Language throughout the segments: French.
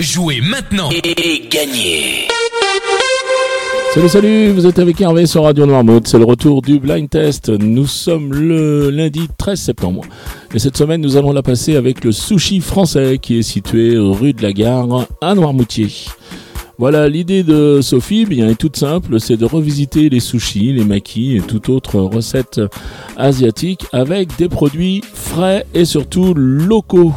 Jouez maintenant et gagnez Salut, salut, vous êtes avec Hervé sur Radio Noirmouth. C'est le retour du blind test. Nous sommes le lundi 13 septembre. Et cette semaine, nous allons la passer avec le sushi français qui est situé rue de la Gare à Noirmoutier. Voilà, l'idée de Sophie bien, est toute simple, c'est de revisiter les sushis, les makis et toute autre recette asiatique avec des produits frais et surtout locaux.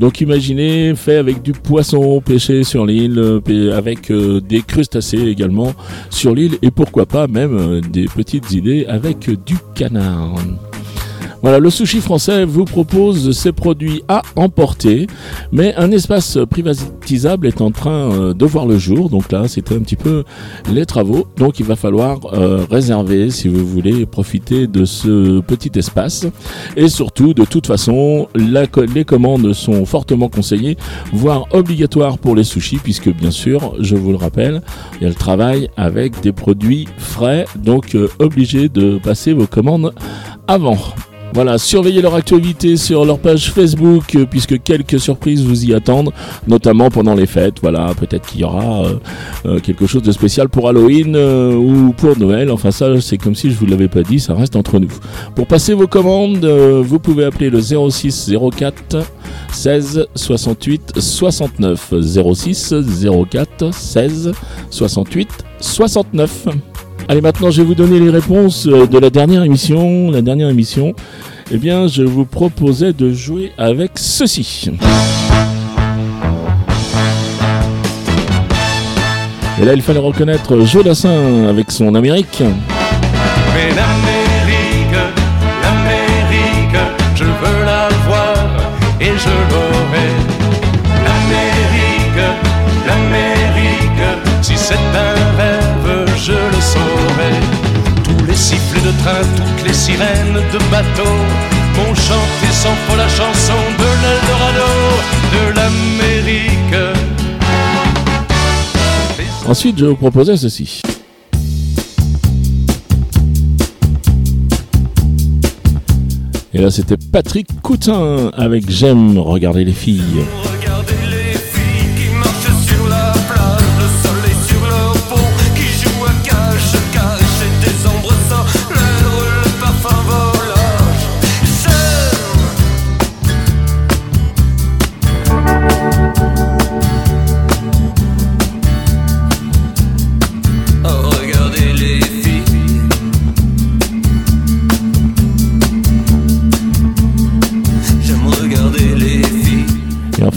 Donc imaginez, fait avec du poisson pêché sur l'île, euh, avec euh, des crustacés également sur l'île, et pourquoi pas même euh, des petites idées avec du canard. Voilà, le sushi français vous propose ses produits à emporter, mais un espace privatisable est en train euh, de voir le jour. Donc là, c'était un petit peu les travaux. Donc il va falloir euh, réserver si vous voulez profiter de ce petit espace. Et surtout, de toute façon, les commandes sont fortement conseillées, voire obligatoires pour les sushis, puisque bien sûr, je vous le rappelle, il y avec des produits frais, donc euh, obligé de passer vos commandes avant. Voilà, surveillez leur actualité sur leur page Facebook euh, puisque quelques surprises vous y attendent, notamment pendant les fêtes. Voilà, peut-être qu'il y aura euh, euh, quelque chose de spécial pour Halloween ou pour Noël. Enfin ça, c'est comme si je vous l'avais pas dit, ça reste entre nous. Pour passer vos commandes, vous pouvez appeler le 06 04 16 68 69 06 04 16 68 69. Allez, maintenant, je vais vous donner les réponses euh, de la dernière émission. La dernière émission, eh bien, je vous proposais de jouer avec ceci. Et là, il fallait reconnaître Jodassin avec son Amérique. Toutes les sirènes de bateau m'ont chanté sans faux la chanson de l'Eldorado, de l'Amérique. Ensuite, je vous proposais ceci. Et là, c'était Patrick Coutin avec J'aime regarder les filles.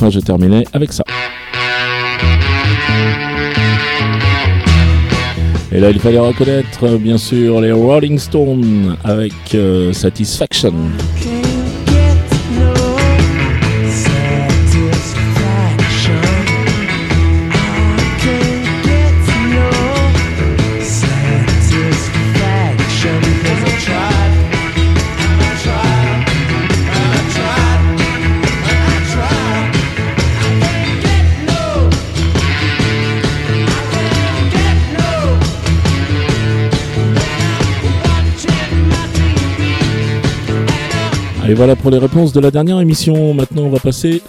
Je terminais avec ça. Et là, il fallait reconnaître, bien sûr, les Rolling Stones avec euh, Satisfaction. Et voilà pour les réponses de la dernière émission. Maintenant, on va passer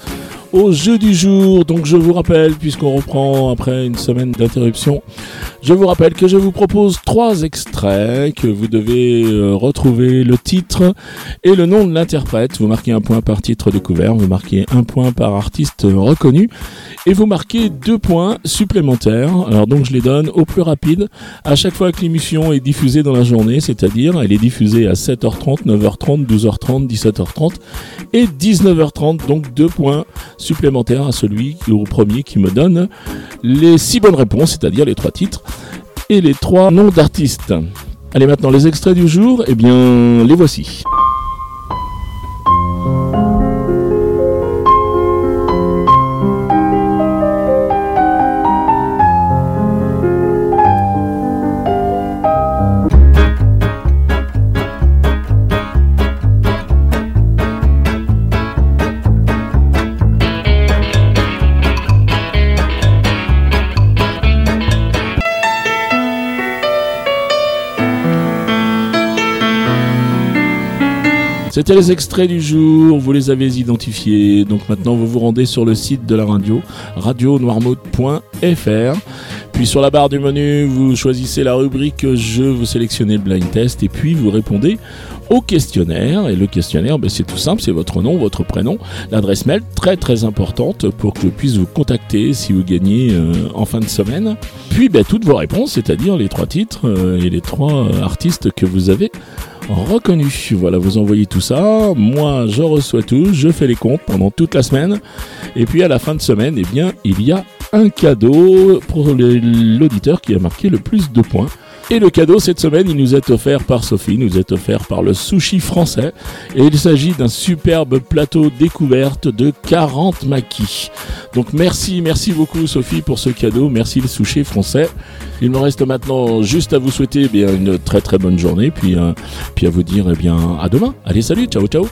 au jeu du jour. Donc je vous rappelle, puisqu'on reprend après une semaine d'interruption, je vous rappelle que je vous propose trois extraits, que vous devez euh, retrouver le titre et le nom de l'interprète. Vous marquez un point par titre découvert, vous marquez un point par artiste reconnu et vous marquez deux points supplémentaires. Alors donc je les donne au plus rapide à chaque fois que l'émission est diffusée dans la journée, c'est-à-dire elle est diffusée à 7h30, 9h30, 12h30, 17h30 et 19h30. Donc deux points supplémentaires à celui au premier qui me donne les six bonnes réponses, c'est-à-dire les trois titres et les trois noms d'artistes. Allez maintenant les extraits du jour, eh bien les voici. C'était les extraits du jour, vous les avez identifiés. Donc maintenant, vous vous rendez sur le site de la radio, radionoirmouth.fr. Puis sur la barre du menu, vous choisissez la rubrique jeu, vous sélectionnez le blind test et puis vous répondez au questionnaire. Et le questionnaire, ben, c'est tout simple, c'est votre nom, votre prénom, l'adresse mail, très très importante pour que je puisse vous contacter si vous gagnez euh, en fin de semaine. Puis ben, toutes vos réponses, c'est-à-dire les trois titres euh, et les trois artistes que vous avez reconnu. Voilà, vous envoyez tout ça. Moi, je reçois tout, je fais les comptes pendant toute la semaine. Et puis à la fin de semaine, eh bien, il y a un cadeau pour l'auditeur qui a marqué le plus de points. Et le cadeau cette semaine, il nous est offert par Sophie, nous est offert par le sushi français. Et il s'agit d'un superbe plateau découverte de 40 maquis. Donc merci, merci beaucoup Sophie pour ce cadeau. Merci le sushi français. Il me reste maintenant juste à vous souhaiter eh bien, une très très bonne journée. Puis, euh, à vous dire eh bien, à demain. Allez, salut, ciao, ciao.